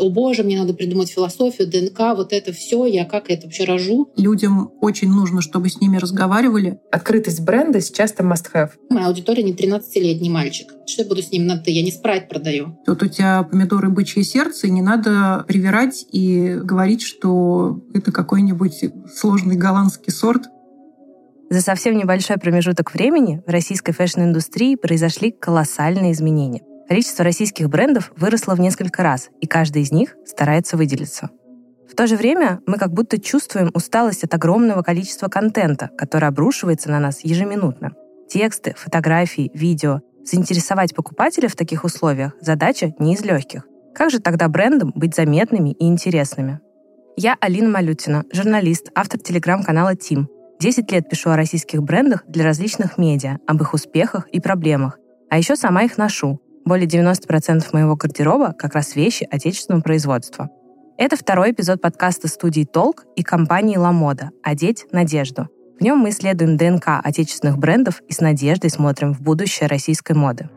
О боже, мне надо придумать философию, ДНК, вот это все, я как это вообще рожу. Людям очень нужно, чтобы с ними разговаривали. Открытость бренда сейчас это must-have. Моя аудитория не 13-летний мальчик. Что я буду с ним на «ты»? Я не спрайт продаю. Вот у тебя помидоры бычье сердце, и не надо привирать и говорить, что это какой-нибудь сложный голландский сорт. За совсем небольшой промежуток времени в российской фэшн-индустрии произошли колоссальные изменения. Количество российских брендов выросло в несколько раз, и каждый из них старается выделиться. В то же время мы как будто чувствуем усталость от огромного количества контента, который обрушивается на нас ежеминутно. Тексты, фотографии, видео. Заинтересовать покупателя в таких условиях – задача не из легких. Как же тогда брендам быть заметными и интересными? Я Алина Малютина, журналист, автор телеграм-канала «Тим». Десять лет пишу о российских брендах для различных медиа, об их успехах и проблемах. А еще сама их ношу, более 90% моего гардероба как раз вещи отечественного производства. Это второй эпизод подкаста студии «Толк» и компании «Ла Мода» «Одеть надежду». В нем мы исследуем ДНК отечественных брендов и с надеждой смотрим в будущее российской моды.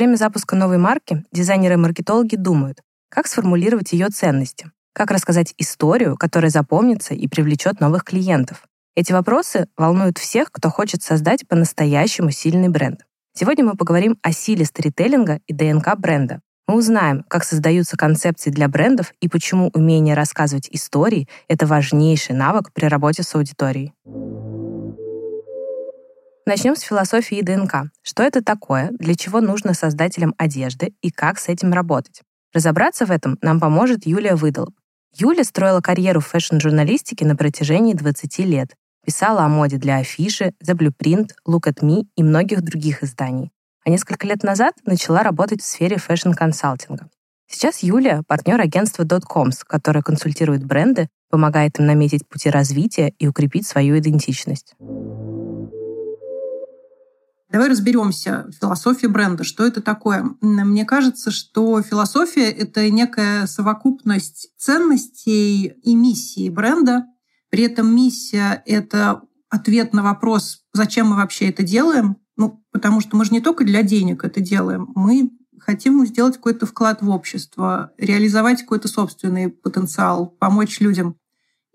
Время запуска новой марки дизайнеры и маркетологи думают, как сформулировать ее ценности, как рассказать историю, которая запомнится и привлечет новых клиентов. Эти вопросы волнуют всех, кто хочет создать по-настоящему сильный бренд. Сегодня мы поговорим о силе сторителлинга и ДНК бренда. Мы узнаем, как создаются концепции для брендов и почему умение рассказывать истории — это важнейший навык при работе с аудиторией. Начнем с философии ДНК. Что это такое, для чего нужно создателям одежды и как с этим работать? Разобраться в этом нам поможет Юлия Выдолб. Юля строила карьеру в фэшн-журналистике на протяжении 20 лет. Писала о моде для афиши, The Blueprint, Look at Me и многих других изданий. А несколько лет назад начала работать в сфере фэшн-консалтинга. Сейчас Юлия — партнер агентства Dotcoms, которое консультирует бренды, помогает им наметить пути развития и укрепить свою идентичность. Давай разберемся. Философия бренда. Что это такое? Мне кажется, что философия — это некая совокупность ценностей и миссии бренда. При этом миссия — это ответ на вопрос, зачем мы вообще это делаем. Ну, потому что мы же не только для денег это делаем. Мы хотим сделать какой-то вклад в общество, реализовать какой-то собственный потенциал, помочь людям.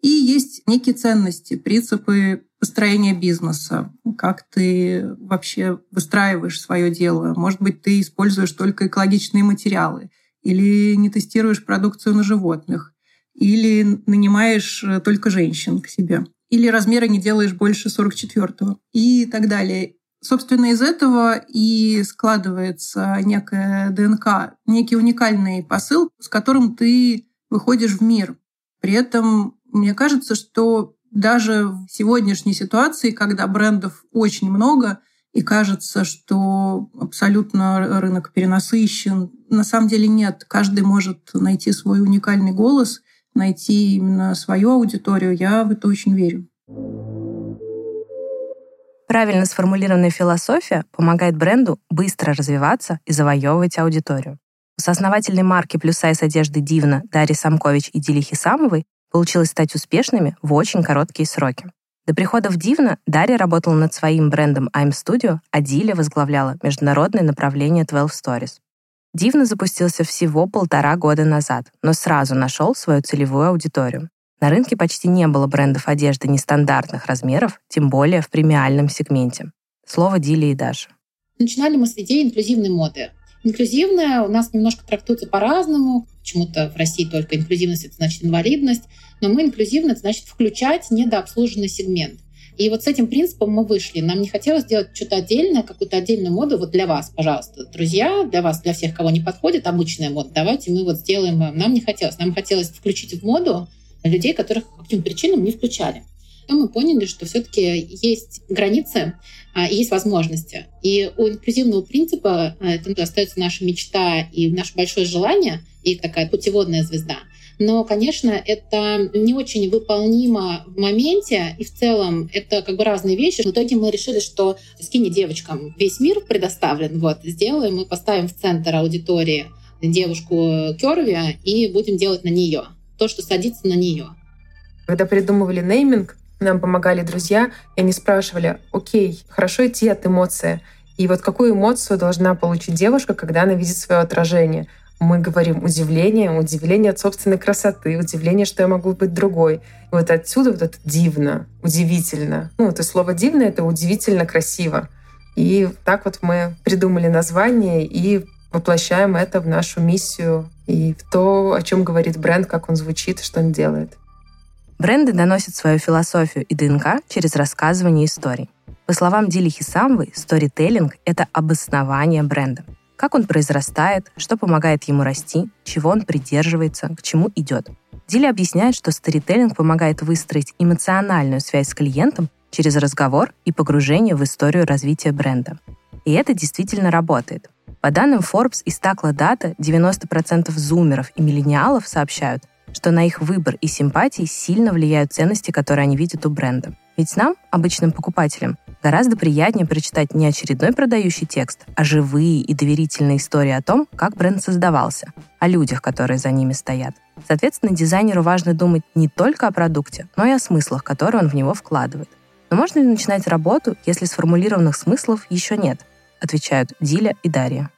И есть некие ценности, принципы построения бизнеса, как ты вообще выстраиваешь свое дело. Может быть, ты используешь только экологичные материалы или не тестируешь продукцию на животных, или нанимаешь э, только женщин к себе, или размеры не делаешь больше 44-го и так далее. Собственно, из этого и складывается некая ДНК, некий уникальный посыл, с которым ты выходишь в мир. При этом мне кажется, что даже в сегодняшней ситуации, когда брендов очень много, и кажется, что абсолютно рынок перенасыщен, на самом деле нет. Каждый может найти свой уникальный голос, найти именно свою аудиторию. Я в это очень верю. Правильно сформулированная философия помогает бренду быстро развиваться и завоевывать аудиторию. У соосновательной марки плюс-сайз одежды «Дивна» Дарьи Самкович и Дили Хисамовой получилось стать успешными в очень короткие сроки. До прихода в Дивна Дарья работала над своим брендом I'm Studio, а Диля возглавляла международное направление 12 Stories. Дивна запустился всего полтора года назад, но сразу нашел свою целевую аудиторию. На рынке почти не было брендов одежды нестандартных размеров, тем более в премиальном сегменте. Слово Дили и Даши. Начинали мы с идеи инклюзивной моды. Инклюзивная у нас немножко трактуется по-разному. Почему-то в России только инклюзивность — это значит инвалидность. Но мы инклюзивно — это значит включать недообслуженный сегмент. И вот с этим принципом мы вышли. Нам не хотелось делать что-то отдельное, какую-то отдельную моду вот для вас, пожалуйста. Друзья, для вас, для всех, кого не подходит обычная мода, давайте мы вот сделаем. Нам не хотелось. Нам хотелось включить в моду людей, которых по каким причинам не включали. И мы поняли, что все-таки есть границы, есть возможности. И у инклюзивного принципа а, это остается наша мечта и наше большое желание, и такая путеводная звезда. Но, конечно, это не очень выполнимо в моменте, и в целом это как бы разные вещи. В итоге мы решили, что скини девочкам весь мир предоставлен, вот, сделаем, мы поставим в центр аудитории девушку Керви и будем делать на нее то, что садится на нее. Когда придумывали нейминг, нам помогали друзья, и они спрашивали, окей, хорошо идти от эмоции. И вот какую эмоцию должна получить девушка, когда она видит свое отражение? Мы говорим удивление, удивление от собственной красоты, удивление, что я могу быть другой. И вот отсюда вот это дивно, удивительно. Ну, это слово «дивно» — это удивительно красиво. И так вот мы придумали название и воплощаем это в нашу миссию и в то, о чем говорит бренд, как он звучит, что он делает. Бренды доносят свою философию и ДНК через рассказывание историй. По словам Дили Хисамвы, сторителлинг — это обоснование бренда. Как он произрастает, что помогает ему расти, чего он придерживается, к чему идет. Дили объясняет, что сторителлинг помогает выстроить эмоциональную связь с клиентом через разговор и погружение в историю развития бренда. И это действительно работает. По данным Forbes и Стакла Дата, 90% зумеров и миллениалов сообщают, что на их выбор и симпатии сильно влияют ценности, которые они видят у бренда. Ведь нам, обычным покупателям, гораздо приятнее прочитать не очередной продающий текст, а живые и доверительные истории о том, как бренд создавался, о людях, которые за ними стоят. Соответственно, дизайнеру важно думать не только о продукте, но и о смыслах, которые он в него вкладывает. Но можно ли начинать работу, если сформулированных смыслов еще нет? Отвечают Диля и Дарья.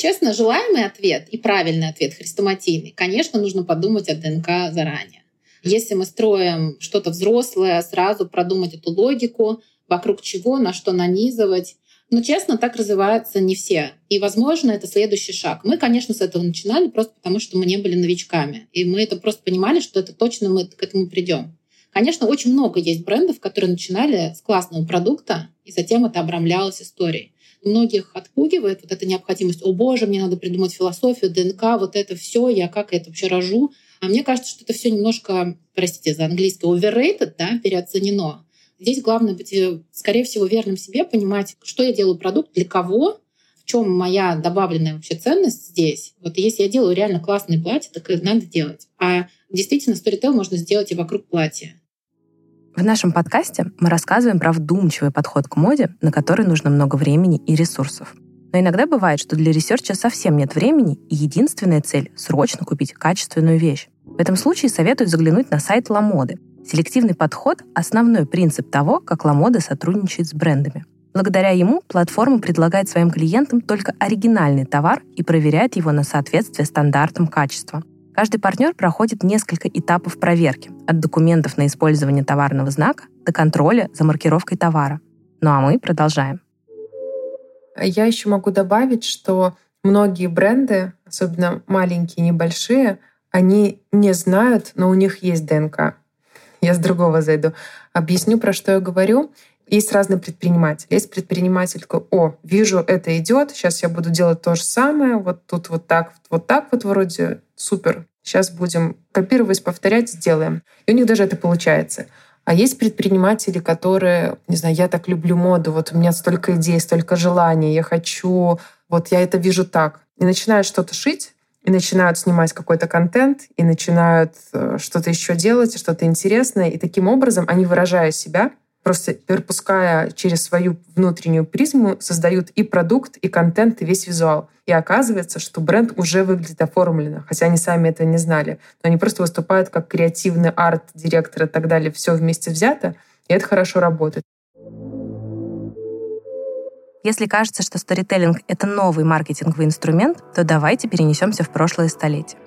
Честно, желаемый ответ и правильный ответ хрестоматийный, конечно, нужно подумать о ДНК заранее. Если мы строим что-то взрослое, сразу продумать эту логику, вокруг чего, на что нанизывать. Но, честно, так развиваются не все. И, возможно, это следующий шаг. Мы, конечно, с этого начинали просто потому, что мы не были новичками. И мы это просто понимали, что это точно мы к этому придем. Конечно, очень много есть брендов, которые начинали с классного продукта, и затем это обрамлялось историей многих отпугивает вот эта необходимость, о боже, мне надо придумать философию, ДНК, вот это все, я как это вообще рожу. А мне кажется, что это все немножко, простите за английский, overrated, да, переоценено. Здесь главное быть, э, скорее всего, верным себе, понимать, что я делаю продукт, для кого, в чем моя добавленная вообще ценность здесь. Вот если я делаю реально классные платья, так и надо делать. А действительно, сторител можно сделать и вокруг платья. В нашем подкасте мы рассказываем про вдумчивый подход к моде, на который нужно много времени и ресурсов. Но иногда бывает, что для ресерча совсем нет времени, и единственная цель — срочно купить качественную вещь. В этом случае советую заглянуть на сайт Ламоды. Селективный подход — основной принцип того, как Ламода сотрудничает с брендами. Благодаря ему платформа предлагает своим клиентам только оригинальный товар и проверяет его на соответствие стандартам качества. Каждый партнер проходит несколько этапов проверки, от документов на использование товарного знака до контроля за маркировкой товара. Ну а мы продолжаем. Я еще могу добавить, что многие бренды, особенно маленькие, небольшие, они не знают, но у них есть ДНК. Я с другого зайду. Объясню, про что я говорю. Есть разные предприниматели. Есть предприниматель такой, о, вижу, это идет, сейчас я буду делать то же самое, вот тут вот так, вот так вот вроде, супер, сейчас будем копировать, повторять, сделаем. И у них даже это получается. А есть предприниматели, которые, не знаю, я так люблю моду, вот у меня столько идей, столько желаний, я хочу, вот я это вижу так. И начинают что-то шить, и начинают снимать какой-то контент, и начинают э, что-то еще делать, что-то интересное. И таким образом они, выражая себя, просто пропуская через свою внутреннюю призму, создают и продукт, и контент, и весь визуал. И оказывается, что бренд уже выглядит оформленно, хотя они сами этого не знали. Но они просто выступают как креативный арт-директор и так далее, все вместе взято, и это хорошо работает. Если кажется, что сторителлинг — это новый маркетинговый инструмент, то давайте перенесемся в прошлое столетие.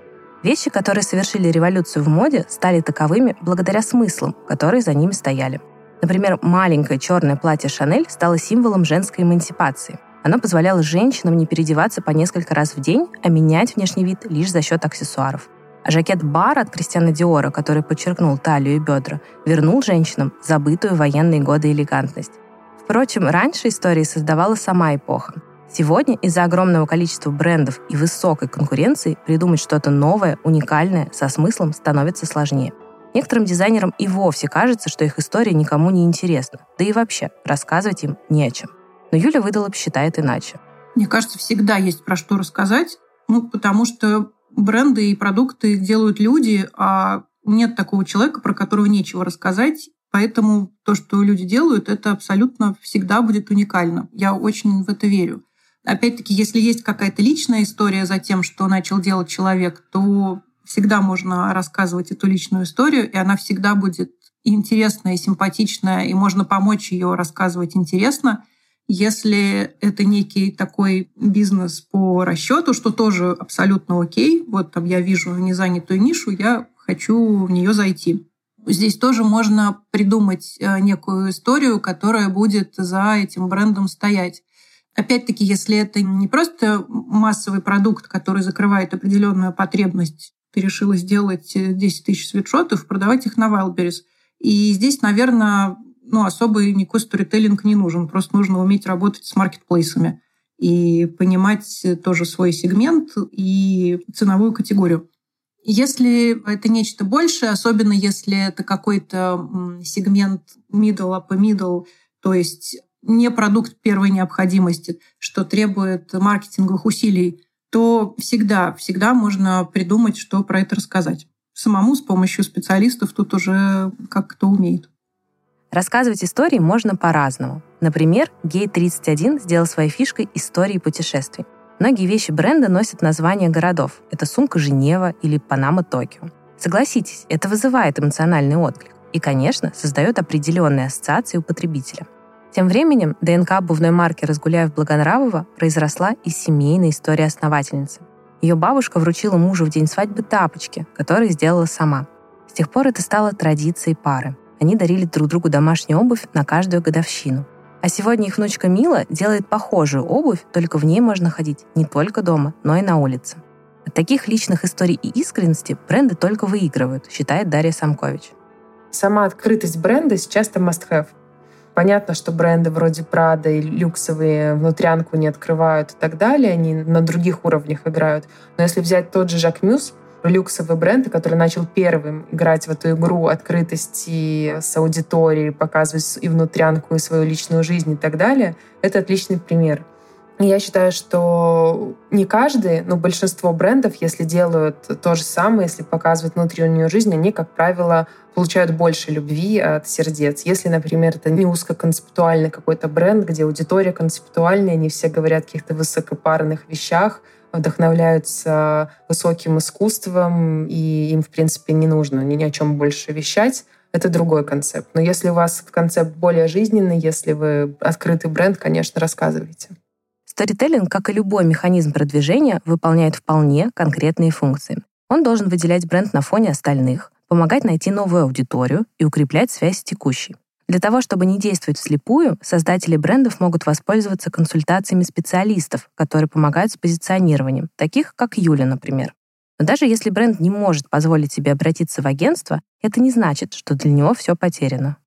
Вещи, которые совершили революцию в моде, стали таковыми благодаря смыслам, которые за ними стояли — Например, маленькое черное платье Шанель стало символом женской эмансипации. Оно позволяло женщинам не переодеваться по несколько раз в день, а менять внешний вид лишь за счет аксессуаров. А жакет Бар от Кристиана Диора, который подчеркнул талию и бедра, вернул женщинам забытую военные годы элегантность. Впрочем, раньше истории создавала сама эпоха. Сегодня из-за огромного количества брендов и высокой конкуренции придумать что-то новое, уникальное, со смыслом становится сложнее. Некоторым дизайнерам и вовсе кажется, что их история никому не интересна. Да и вообще, рассказывать им не о чем. Но Юля Выдолоб считает иначе. Мне кажется, всегда есть про что рассказать, ну, потому что бренды и продукты делают люди, а нет такого человека, про которого нечего рассказать. Поэтому то, что люди делают, это абсолютно всегда будет уникально. Я очень в это верю. Опять-таки, если есть какая-то личная история за тем, что начал делать человек, то Всегда можно рассказывать эту личную историю, и она всегда будет интересная и симпатичная, и можно помочь ее рассказывать интересно. Если это некий такой бизнес по расчету, что тоже абсолютно окей, вот там я вижу незанятую нишу, я хочу в нее зайти. Здесь тоже можно придумать э, некую историю, которая будет за этим брендом стоять. Опять-таки, если это не просто массовый продукт, который закрывает определенную потребность ты решила сделать 10 э, тысяч свитшотов, продавать их на Wildberries. И здесь, наверное, ну, особый никакой сторителлинг не нужен. Просто нужно уметь работать с маркетплейсами и понимать тоже свой сегмент и ценовую категорию. Если это нечто большее, особенно если это какой-то сегмент middle, upper middle, то есть не продукт первой необходимости, что требует маркетинговых усилий, то всегда, всегда можно придумать, что про это рассказать. Самому с помощью специалистов тут уже как кто умеет. Рассказывать истории можно по-разному. Например, Гей-31 сделал своей фишкой истории путешествий. Многие вещи бренда носят названия городов. Это сумка Женева или Панама Токио. Согласитесь, это вызывает эмоциональный отклик и, конечно, создает определенные ассоциации у потребителя. Тем временем ДНК обувной марки Разгуляев-Благонравова произросла из семейной истории основательницы. Ее бабушка вручила мужу в день свадьбы тапочки, которые сделала сама. С тех пор это стало традицией пары. Они дарили друг другу домашнюю обувь на каждую годовщину. А сегодня их внучка Мила делает похожую обувь, только в ней можно ходить не только дома, но и на улице. От таких личных историй и искренности бренды только выигрывают, считает Дарья Самкович. Сама открытость бренда сейчас это must-have. Понятно, что бренды вроде Прада и люксовые внутрянку не открывают и так далее, они на других уровнях играют. Но если взять тот же Жак Мюс, люксовый бренд, который начал первым играть в эту игру открытости с аудиторией, показывать и внутрянку, и свою личную жизнь и так далее, это отличный пример. Я считаю, что не каждый, но большинство брендов, если делают то же самое, если показывают внутреннюю жизнь, они, как правило, получают больше любви от сердец. Если, например, это не узкоконцептуальный какой-то бренд, где аудитория концептуальная, они все говорят о каких-то высокопарных вещах, вдохновляются высоким искусством, и им, в принципе, не нужно ни о чем больше вещать, это другой концепт. Но если у вас концепт более жизненный, если вы открытый бренд, конечно, рассказывайте. Сторителлинг, как и любой механизм продвижения, выполняет вполне конкретные функции. Он должен выделять бренд на фоне остальных, помогать найти новую аудиторию и укреплять связь с текущей. Для того, чтобы не действовать вслепую, создатели брендов могут воспользоваться консультациями специалистов, которые помогают с позиционированием, таких как Юля, например. Но даже если бренд не может позволить себе обратиться в агентство, это не значит, что для него все потеряно.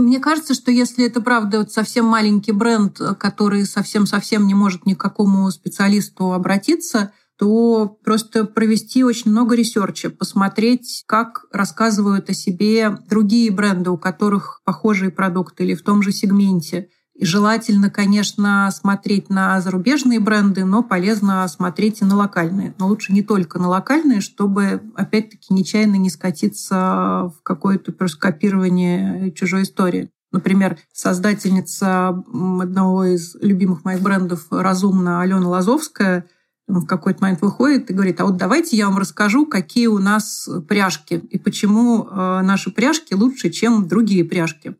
Мне кажется, что если это правда вот совсем маленький бренд, который совсем-совсем не может ни к какому специалисту обратиться, то просто провести очень много ресерча, посмотреть, как рассказывают о себе другие бренды, у которых похожие продукты или в том же сегменте, И желательно, конечно, смотреть на зарубежные бренды, но полезно смотреть и на локальные. Но лучше не только на локальные, чтобы, опять-таки, нечаянно не скатиться в какое-то просто копирование чужой истории. Например, создательница одного из любимых моих брендов «Разумно» Алена Лазовская в какой-то момент выходит и говорит, а вот давайте я вам расскажу, какие у нас пряжки и почему э, наши пряжки лучше, чем другие пряжки.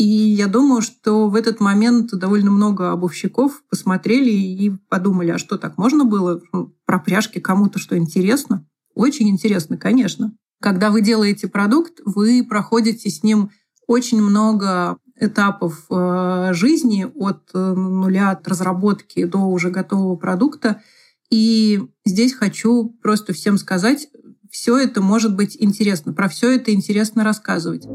И я думаю, что в этот момент довольно много обувщиков посмотрели и подумали, а что так можно было? Ну, про пряжки кому-то что интересно? Очень интересно, конечно. Когда вы делаете продукт, вы проходите с ним очень много этапов э, жизни от э, нуля, от разработки до уже готового продукта. И здесь хочу просто всем сказать, все это может быть интересно, про все это интересно рассказывать.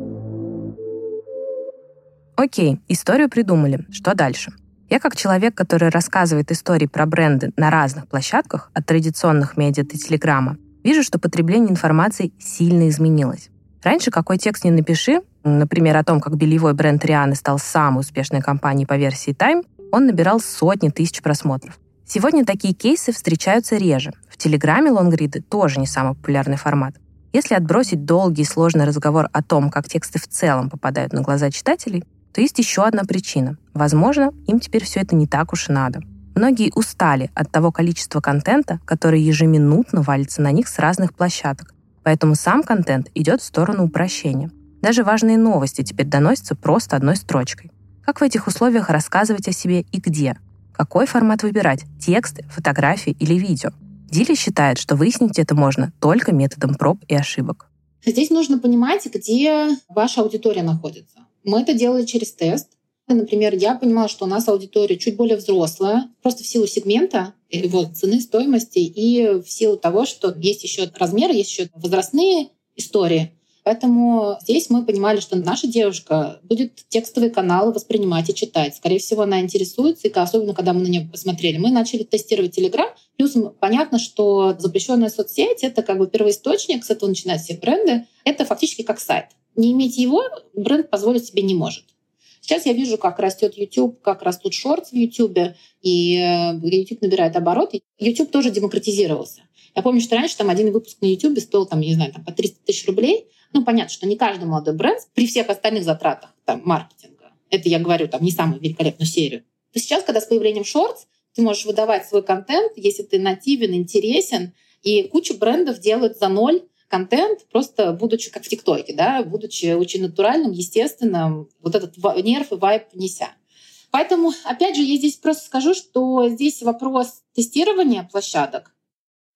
Окей, историю придумали. Что дальше? Я как человек, который рассказывает истории про бренды на разных площадках, от традиционных медиа до телеграмма, вижу, что потребление информации сильно изменилось. Раньше какой текст не напиши, например, о том, как бельевой бренд Рианы стал самой успешной компанией по версии Time, он набирал сотни тысяч просмотров. Сегодня такие кейсы встречаются реже. В Телеграме лонгриды тоже не самый популярный формат. Если отбросить долгий и сложный разговор о том, как тексты в целом попадают на глаза читателей, то есть еще одна причина. Возможно, им теперь все это не так уж и надо. Многие устали от того количества контента, который ежеминутно валится на них с разных площадок. Поэтому сам контент идет в сторону упрощения. Даже важные новости теперь доносятся просто одной строчкой. Как в этих условиях рассказывать о себе и где? Какой формат выбирать? Тексты, фотографии или видео? Дили считает, что выяснить это можно только методом проб и ошибок. Здесь нужно понимать, где ваша аудитория находится. Мы это делали через тест. Например, я понимала, что у нас аудитория чуть более взрослая, просто в силу сегмента, его цены, стоимости и в силу того, что есть еще размеры, есть еще возрастные истории. Поэтому здесь мы понимали, что наша девушка будет текстовые каналы воспринимать и читать. Скорее всего, она интересуется, и особенно когда мы на нее посмотрели. Мы начали тестировать Telegram. Плюс понятно, что запрещенная соцсеть — это как бы первоисточник, с этого начинают все бренды. Это фактически как сайт. Не иметь его бренд позволить себе не может. Сейчас я вижу, как растет YouTube, как растут шорты в YouTube, и э, YouTube набирает обороты. YouTube тоже демократизировался. Я помню, что раньше там один выпуск на YouTube стоил, там, не знаю, там, по 300 тысяч рублей. Ну, понятно, что не каждый молодой бренд при всех остальных затратах там, маркетинга. Это я говорю, там, не самую великолепную серию. То сейчас, когда с появлением шортс, ты можешь выдавать свой контент, если ты нативен, интересен, и куча брендов делают за ноль контент, просто будучи как в ТикТоке, да, будучи очень натуральным, естественным, вот этот нерв и вайп неся. Поэтому, опять же, я здесь просто скажу, что здесь вопрос тестирования площадок.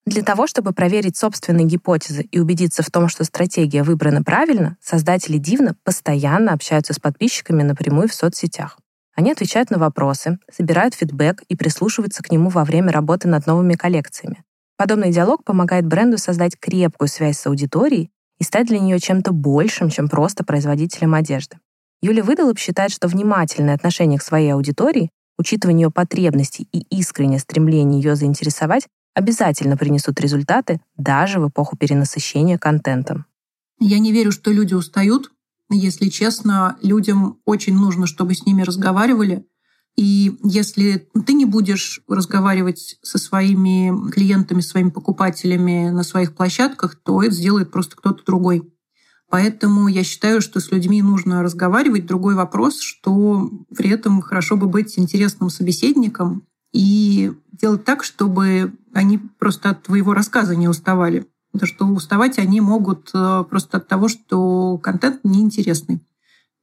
Для того, чтобы проверить собственные гипотезы и убедиться в том, что стратегия выбрана правильно, создатели Дивна постоянно общаются с подписчиками напрямую в соцсетях. Они отвечают на вопросы, собирают фидбэк и прислушиваются к нему во время работы над новыми коллекциями. Подобный диалог помогает бренду создать крепкую связь с аудиторией и стать для нее чем-то большим, чем просто производителем одежды. Юлия Выдолоб считает, что внимательное отношение к своей аудитории, учитывание ее потребностей и искреннее стремление ее заинтересовать обязательно принесут результаты даже в эпоху перенасыщения контентом. Я не верю, что люди устают. Если честно, людям очень нужно, чтобы с ними разговаривали, и если ты не будешь разговаривать со своими клиентами, своими покупателями на своих площадках, то это сделает просто кто-то другой. Поэтому я считаю, что с людьми нужно разговаривать. Другой вопрос, что при этом хорошо бы быть интересным собеседником и делать так, чтобы они просто от твоего рассказа не уставали. Потому что уставать они могут э, просто от того, что контент неинтересный.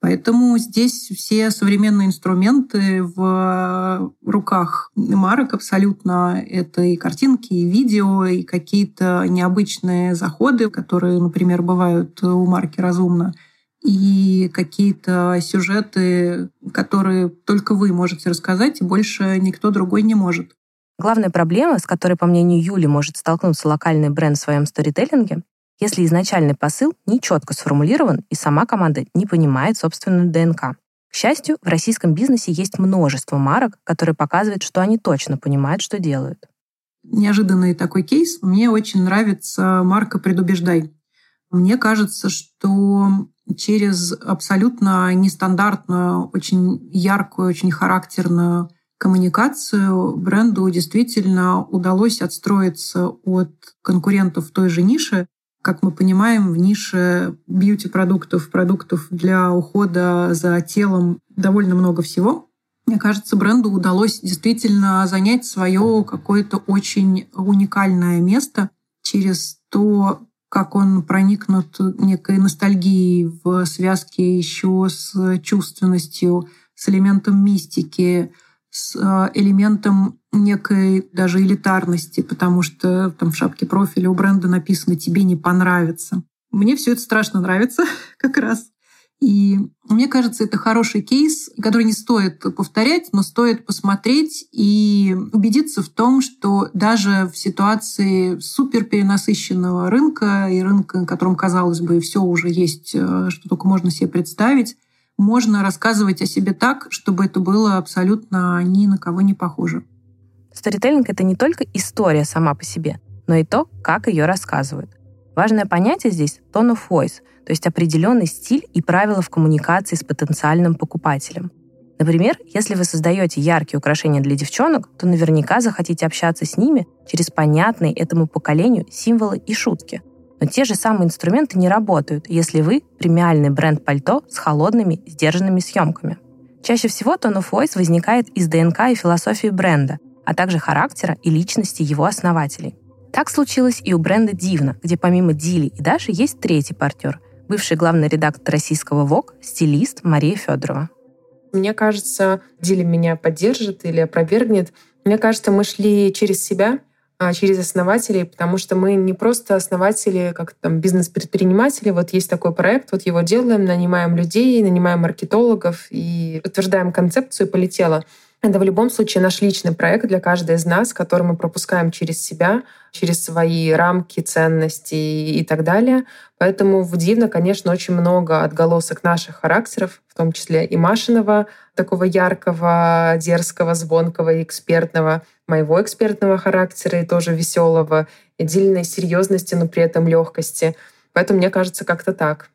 Поэтому здесь все современные инструменты в руках марок абсолютно. Это и картинки, и видео, и какие-то необычные заходы, которые, например, бывают у марки «Разумно», и какие-то сюжеты, которые только вы можете рассказать, и больше никто другой не может. Главная проблема, с которой, по мнению Юли, может столкнуться локальный бренд в своем сторителлинге, если изначальный посыл не четко сформулирован и сама команда не понимает собственную ДНК. К счастью, в российском бизнесе есть множество марок, которые показывают, что они точно понимают, что делают. Неожиданный такой кейс. Мне очень нравится марка «Предубеждай». Мне кажется, что через абсолютно нестандартную, очень яркую, очень характерную коммуникацию бренду действительно удалось отстроиться от конкурентов в той же нише. Как мы понимаем, в нише бьюти-продуктов, продуктов для ухода за телом довольно много всего. Мне кажется, бренду удалось действительно занять свое какое-то очень уникальное место через то, как он проникнут некой ностальгией в связке еще с чувственностью, с элементом мистики, с э, элементом некой даже элитарности, потому что там в шапке профиля у бренда написано «тебе не понравится». Мне все это страшно нравится как раз. И мне кажется, это хороший кейс, который не стоит повторять, но стоит посмотреть и убедиться в том, что даже в ситуации супер перенасыщенного рынка и рынка, на котором, казалось бы, все уже есть, э, что только можно себе представить, можно рассказывать о себе так, чтобы это было абсолютно ни на кого не похоже. Сторителлинг — это не только история сама по себе, но и то, как ее рассказывают. Важное понятие здесь — tone of voice, то есть определенный стиль и правила в коммуникации с потенциальным покупателем. Например, если вы создаете яркие украшения для девчонок, то наверняка захотите общаться с ними через понятные этому поколению символы и шутки — но те же самые инструменты не работают, если вы премиальный бренд пальто с холодными, сдержанными съемками. Чаще всего tone of voice возникает из ДНК и философии бренда, а также характера и личности его основателей. Так случилось и у бренда Дивна, где помимо Дили и Даши есть третий партнер, бывший главный редактор российского ВОК, стилист Мария Федорова. Мне кажется, Дили меня поддержит или опровергнет. Мне кажется, мы шли через себя, через основателей, потому что мы не просто основатели, как там бизнес-предприниматели. Вот есть такой проект, вот его делаем, нанимаем людей, нанимаем маркетологов и утверждаем концепцию, полетело. Это в любом случае наш личный проект для каждой из нас, который мы пропускаем через себя, через свои рамки, ценности и так далее. Поэтому в Дивно, конечно, очень много отголосок наших характеров, в том числе и Машиного, такого яркого, дерзкого, звонкого и экспертного, моего экспертного характера и тоже веселого, отдельной серьезности, но при этом легкости. Поэтому мне кажется, как-то так.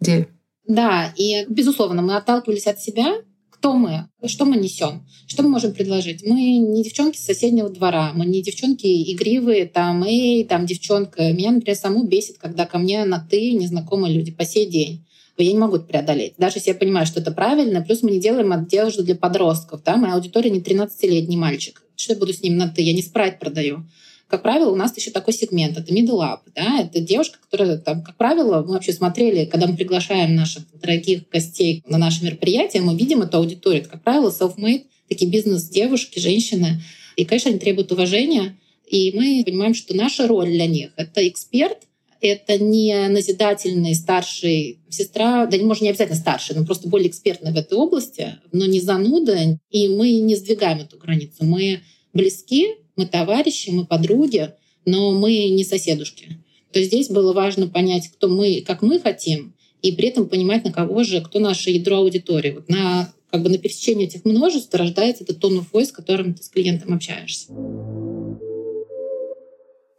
Диль. Да, и, безусловно, мы отталкивались от себя, кто мы, что мы несем, что мы можем предложить. Мы не девчонки с соседнего двора, мы не девчонки игривые, там, эй, там, девчонка. Меня, например, саму бесит, когда ко мне на «ты» незнакомые люди по сей день я не могу это преодолеть. Даже если я понимаю, что это правильно, плюс мы не делаем одежду для подростков. Да? Моя аудитория не 13-летний мальчик. Что я буду с ним на «ты»? Я не спрайт продаю как правило, у нас еще такой сегмент. Это middle up. Да? Это девушка, которая, там, как правило, мы вообще смотрели, когда мы приглашаем наших дорогих гостей на наше мероприятие, мы видим эту аудиторию. Это, как правило, self-made, такие бизнес-девушки, женщины. И, конечно, они требуют уважения. И мы понимаем, что наша роль для них — это эксперт, это не назидательный старший сестра, да, может, не обязательно старший, но просто более экспертный в этой области, но не зануда, и мы не сдвигаем эту границу. Мы близки, мы товарищи, мы подруги, но мы не соседушки. То есть здесь было важно понять, кто мы, как мы хотим, и при этом понимать, на кого же, кто наше ядро аудитории. Вот на, как бы на пересечении этих множеств рождается этот тон of voice, с которым ты с клиентом общаешься.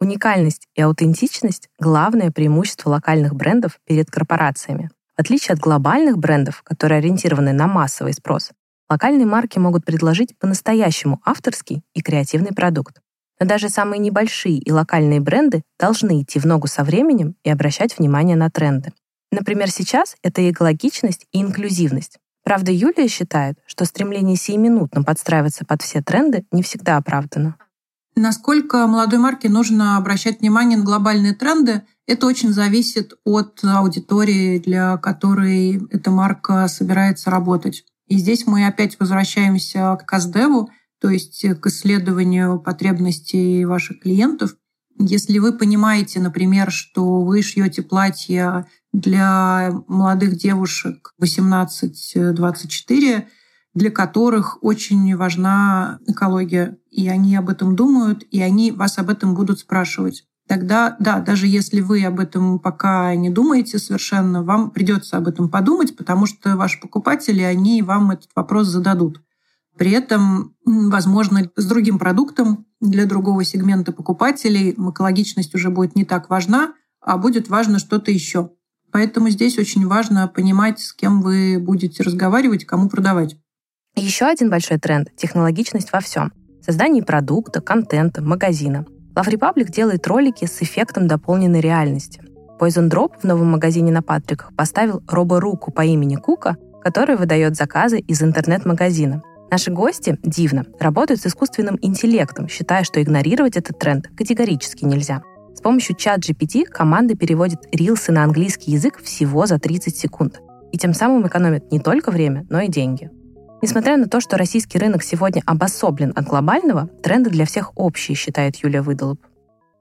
Уникальность и аутентичность — главное преимущество локальных брендов перед корпорациями. В отличие от глобальных брендов, которые ориентированы на массовый спрос, локальные марки могут предложить по-настоящему авторский и креативный продукт. Но даже самые небольшие и локальные бренды должны идти в ногу со временем и обращать внимание на тренды. Например, сейчас это экологичность и инклюзивность. Правда, Юлия считает, что стремление сиюминутно подстраиваться под все тренды не всегда оправдано. Насколько молодой марке нужно обращать внимание на глобальные тренды, это очень зависит от аудитории, для которой эта марка собирается работать. И здесь мы опять возвращаемся к Каздеву, то есть к исследованию потребностей ваших клиентов. Если вы понимаете, например, что вы шьете платье для молодых девушек 18-24, для которых очень важна экология, и они об этом думают, и они вас об этом будут спрашивать тогда, да, даже если вы об этом пока не думаете совершенно, вам придется об этом подумать, потому что ваши покупатели, они вам этот вопрос зададут. При этом, возможно, с другим продуктом для другого сегмента покупателей экологичность уже будет не так важна, а будет важно что-то еще. Поэтому здесь очень важно понимать, с кем вы будете разговаривать, кому продавать. Еще один большой тренд — технологичность во всем. Создании продукта, контента, магазина. Love Republic делает ролики с эффектом дополненной реальности. Poison Drop в новом магазине на Патриках поставил роборуку по имени Кука, которая выдает заказы из интернет-магазина. Наши гости, дивно, работают с искусственным интеллектом, считая, что игнорировать этот тренд категорически нельзя. С помощью чат GPT команда переводит рилсы на английский язык всего за 30 секунд. И тем самым экономит не только время, но и деньги. Несмотря на то, что российский рынок сегодня обособлен от глобального, тренды для всех общие, считает Юлия Выдолоб.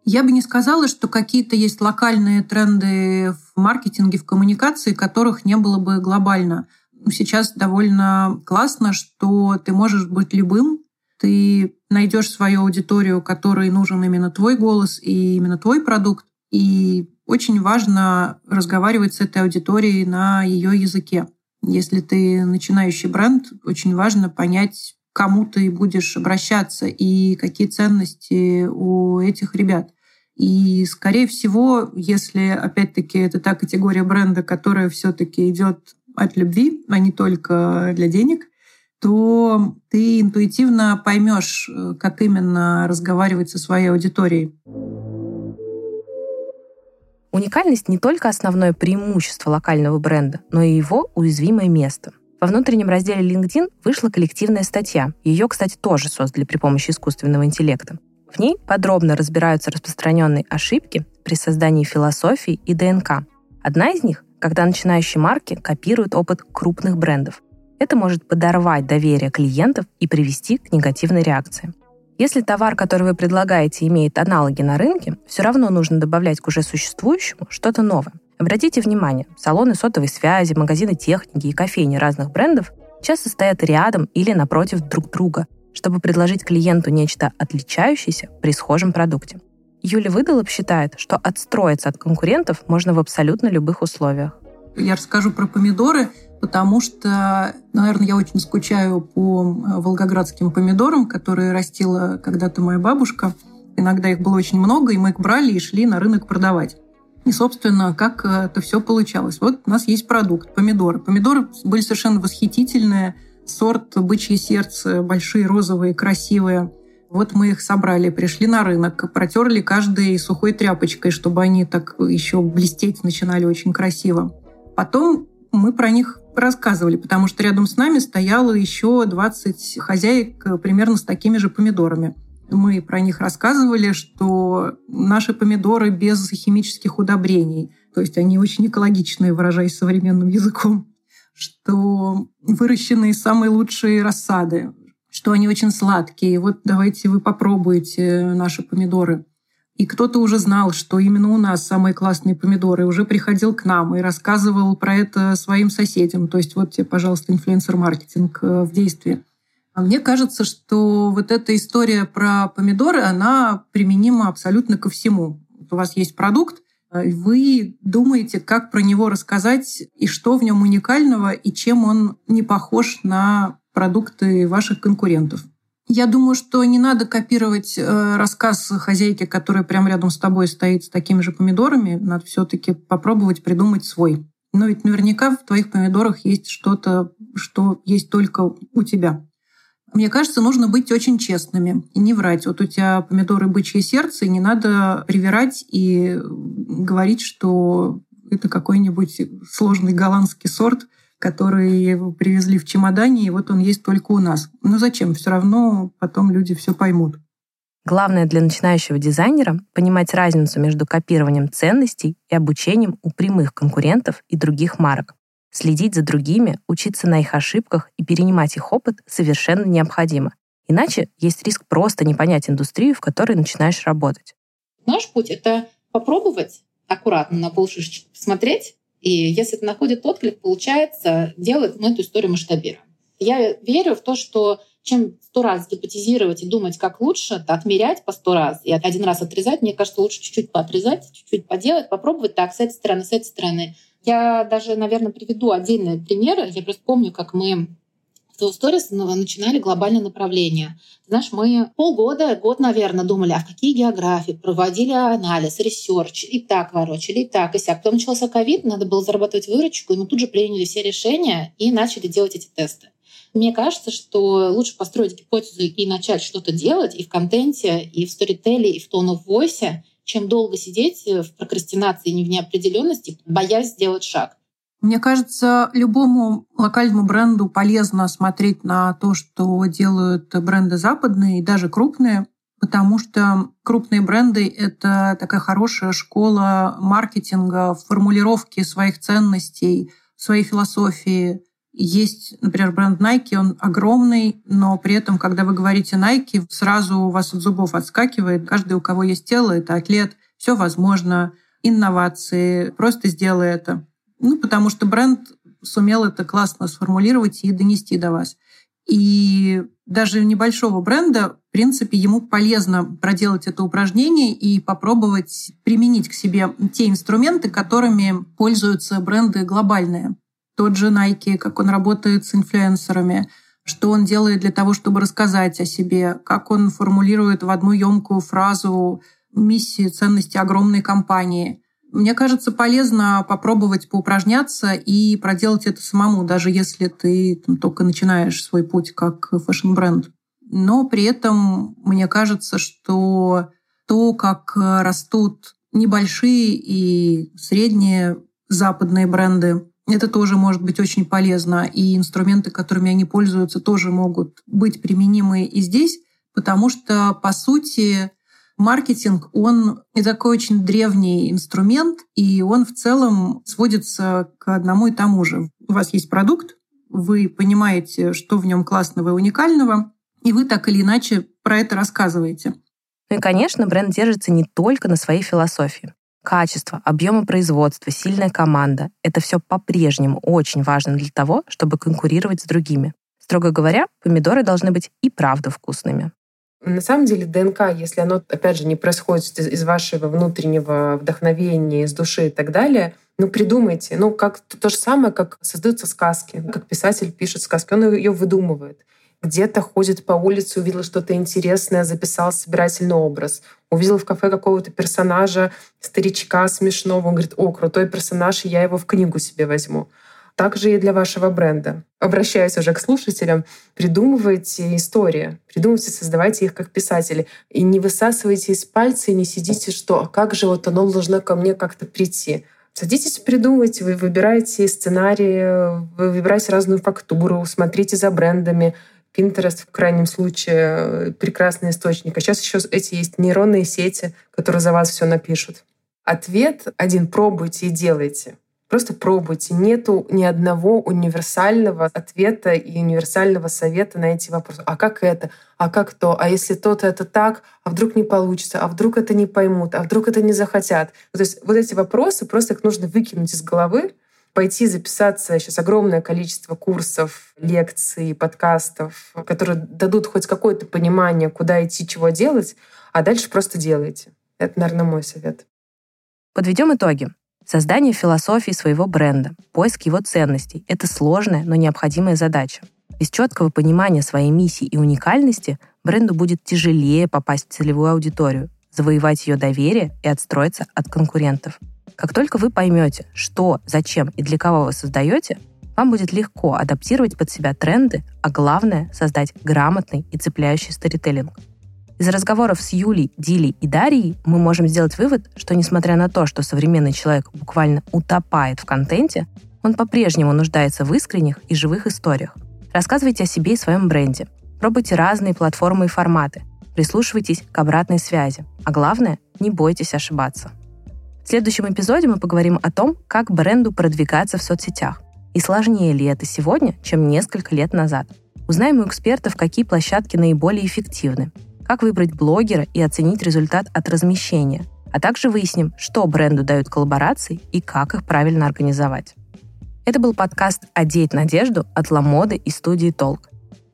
Я бы не сказала, что какие-то есть локальные тренды в маркетинге, в коммуникации, которых не было бы глобально. Сейчас довольно классно, что ты можешь быть любым, ты найдешь свою аудиторию, которой нужен именно твой голос и именно твой продукт. И очень важно разговаривать с этой аудиторией на ее языке. Если ты начинающий бренд, очень важно понять, кому ты будешь обращаться и какие ценности у этих ребят. И, скорее всего, если, опять-таки, это та категория бренда, которая все-таки идет от любви, а не только для денег, то ты интуитивно поймешь, как именно разговаривать со своей аудиторией. Уникальность не только основное преимущество локального бренда, но и его уязвимое место. Во внутреннем разделе LinkedIn вышла коллективная статья. Ее, кстати, тоже создали при помощи искусственного интеллекта. В ней подробно разбираются распространенные ошибки при создании философии и ДНК. Одна из них — когда начинающие марки копируют опыт крупных брендов. Это может подорвать доверие клиентов и привести к негативной реакции. Если товар, который вы предлагаете, имеет аналоги на рынке, все равно нужно добавлять к уже существующему что-то новое. Обратите внимание, салоны сотовой связи, магазины техники и кофейни разных брендов часто стоят рядом или напротив друг друга, чтобы предложить клиенту нечто отличающееся при схожем продукте. Юля Выдолоб считает, что отстроиться от конкурентов можно в абсолютно любых условиях. Я расскажу про помидоры потому что, наверное, я очень скучаю по э, волгоградским помидорам, которые растила когда-то моя бабушка. Иногда их было очень много, и мы их брали и шли на рынок продавать. И, собственно, как э, это все получалось. Вот у нас есть продукт – помидоры. Помидоры были совершенно восхитительные. Сорт бычье сердце, большие, розовые, красивые. Вот мы их собрали, пришли на рынок, протерли каждой сухой тряпочкой, чтобы они так еще блестеть начинали очень красиво. Потом мы про них рассказывали, потому что рядом с нами стояло еще 20 хозяек э, примерно с такими же помидорами. Мы про них рассказывали, что наши помидоры без химических удобрений, то есть они очень экологичные, выражаясь современным языком, что выращены из самой лучшей рассады, что они очень сладкие. Вот давайте вы попробуйте наши помидоры. И кто-то уже знал, что именно у нас самые классные помидоры, уже приходил к нам и рассказывал про это своим соседям. То есть вот тебе, пожалуйста, инфлюенсер-маркетинг э, в действии. А мне кажется, что вот эта история про помидоры, она применима абсолютно ко всему. У вас есть продукт, э, вы думаете, как про него рассказать, и что в нем уникального, и чем он не похож на продукты ваших конкурентов. Я думаю, что не надо копировать э, рассказ хозяйки, которая прямо рядом с тобой стоит с такими же помидорами. Надо все-таки попробовать придумать свой. Но ведь наверняка в твоих помидорах есть что-то, что есть только у тебя. Мне кажется, нужно быть очень честными и не врать. Вот у тебя помидоры бычье сердце, и не надо привирать и говорить, что это какой-нибудь сложный голландский сорт, который привезли в чемодане, и вот он есть только у нас. Ну зачем? Все равно потом люди все поймут. Главное для начинающего дизайнера — понимать разницу между копированием ценностей и обучением у прямых конкурентов и других марок. Следить за другими, учиться на их ошибках и перенимать их опыт совершенно необходимо. Иначе есть риск просто не понять индустрию, в которой начинаешь работать. Наш путь — это попробовать аккуратно на полшишечки посмотреть, и если это находит отклик, получается, делать мы эту историю масштабируем. Я верю в то, что чем сто раз гипотезировать и думать, как лучше, отмерять по сто раз и один раз отрезать, мне кажется, лучше чуть-чуть поотрезать, чуть-чуть поделать, попробовать так, с этой стороны, с этой стороны. Я даже, наверное, приведу отдельные примеры. Я просто помню, как мы в Storeez начинали глобальное направление. Знаешь, мы полгода, год, наверное, думали, а в какие географии, проводили анализ, ресерч, и так ворочали, и так, и сяк. Потом начался ковид, надо было зарабатывать выручку, и мы тут же приняли все решения и начали делать эти тесты. Мне кажется, что лучше построить гипотезу и начать что-то делать и в контенте, и в сторителлинге, и в tone of voice, чем долго сидеть в прокрастинации и в неопределенности, боясь сделать шаг. Мне кажется, любому локальному бренду полезно смотреть на то, что делают бренды западные и даже крупные, потому что крупные бренды — это такая хорошая школа маркетинга, формулировки своих ценностей, своей философии. Есть, например, бренд Nike, он огромный, но при этом, когда вы говорите Nike, сразу у вас от зубов отскакивает. Каждый, у кого есть тело, это атлет, все возможно, инновации, просто сделай это. Ну, потому что бренд сумел это классно сформулировать и донести до вас. И даже небольшого бренда, в принципе, ему полезно проделать это упражнение и попробовать применить к себе те инструменты, которыми пользуются бренды глобальные. Тот же Nike, как он работает с инфлюенсерами, что он делает для того, чтобы рассказать о себе, как он формулирует в одну емкую фразу миссии, ценности огромной компании – мне кажется, полезно попробовать поупражняться и проделать это самому, даже если ты там, только начинаешь свой путь как фэшн-бренд. Но при этом мне кажется, что то, как растут небольшие и средние западные бренды, это тоже может быть очень полезно. И инструменты, которыми они пользуются, тоже могут быть применимы и здесь, потому что, по сути, Маркетинг, он и такой очень древний инструмент, и он в целом сводится к одному и тому же. У вас есть продукт, вы понимаете, что в нем классного и уникального, и вы так или иначе про это рассказываете. Ну и, конечно, бренд держится не только на своей философии. Качество, объемы производства, сильная команда — это все по-прежнему очень важно для того, чтобы конкурировать с другими. Строго говоря, помидоры должны быть и правда вкусными. На самом деле ДНК, если оно, опять же, не происходит из вашего внутреннего вдохновения, из души и так далее, ну, придумайте. Ну, как то же самое, как создаются сказки. Как писатель пишет сказки, он ее выдумывает. Где-то ходит по улице, увидел что-то интересное, записал собирательный образ. Увидел в кафе какого-то персонажа, старичка смешного. Он говорит, о, крутой персонаж, я его в книгу себе возьму. Также и для вашего бренда. Обращаюсь уже к слушателям. Придумывайте истории, придумывайте, создавайте их как писатели. И не высасывайте из пальца и не сидите, что «а как же вот оно должно ко мне как-то прийти». Садитесь, придумывайте, вы выбираете сценарии, вы выбираете разную фактуру, смотрите за брендами, Pinterest в крайнем случае прекрасный источник. А сейчас еще эти есть нейронные сети, которые за вас все напишут. Ответ один — пробуйте и делайте. Просто пробуйте. Нету ни одного универсального ответа и универсального совета на эти вопросы. А как это? А как то? А если то-то это так? А вдруг не получится? А вдруг это не поймут? А вдруг это не захотят? То есть вот эти вопросы просто их нужно выкинуть из головы, пойти записаться. Сейчас огромное количество курсов, лекций, подкастов, которые дадут хоть какое-то понимание, куда идти, чего делать, а дальше просто делайте. Это, наверное, мой совет. Подведем итоги. Создание философии своего бренда, поиск его ценностей — это сложная, но необходимая задача. Без четкого понимания своей миссии и уникальности бренду будет тяжелее попасть в целевую аудиторию, завоевать ее доверие и отстроиться от конкурентов. Как только вы поймете, что, зачем и для кого вы создаете, вам будет легко адаптировать под себя тренды, а главное — создать грамотный и цепляющий сторителлинг — из разговоров с Юлей, Дилей и Дарьей мы можем сделать вывод, что несмотря на то, что современный человек буквально утопает в контенте, он по-прежнему нуждается в искренних и живых историях. Рассказывайте о себе и своем бренде. Пробуйте разные платформы и форматы. Прислушивайтесь к обратной связи. А главное, не бойтесь ошибаться. В следующем эпизоде мы поговорим о том, как бренду продвигаться в соцсетях. И сложнее ли это сегодня, чем несколько лет назад. Узнаем у экспертов, какие площадки наиболее эффективны, как выбрать блогера и оценить результат от размещения, а также выясним, что бренду дают коллаборации и как их правильно организовать. Это был подкаст «Одеть надежду» от Ламоды и студии «Толк».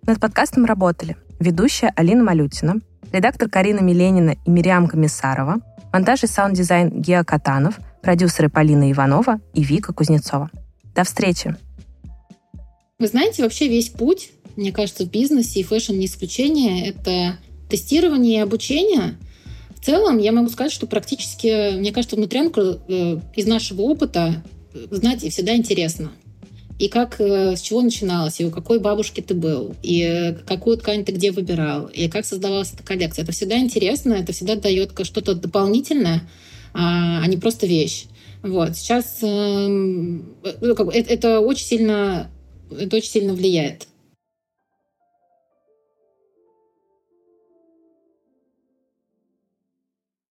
Над подкастом работали ведущая Алина Малютина, редактор Карина Миленина и Мириам Комиссарова, монтаж и саунд-дизайн Геа Катанов, продюсеры Полина Иванова и Вика Кузнецова. До встречи! Вы знаете, вообще весь путь Мне кажется, в бизнесе и фэшн не исключение. Это тестирование и обучение. В целом, я могу сказать, что практически, мне кажется, внутрянку э, из нашего опыта э, знать всегда интересно. И как, э, с чего начиналось, и у какой бабушки ты был, и какую ткань ты где выбирал, и как создавалась эта коллекция. Это всегда интересно, это всегда дает что-то дополнительное, а, а не просто вещь. Вот. Сейчас эм, ну, это очень сильно это очень сильно влияет.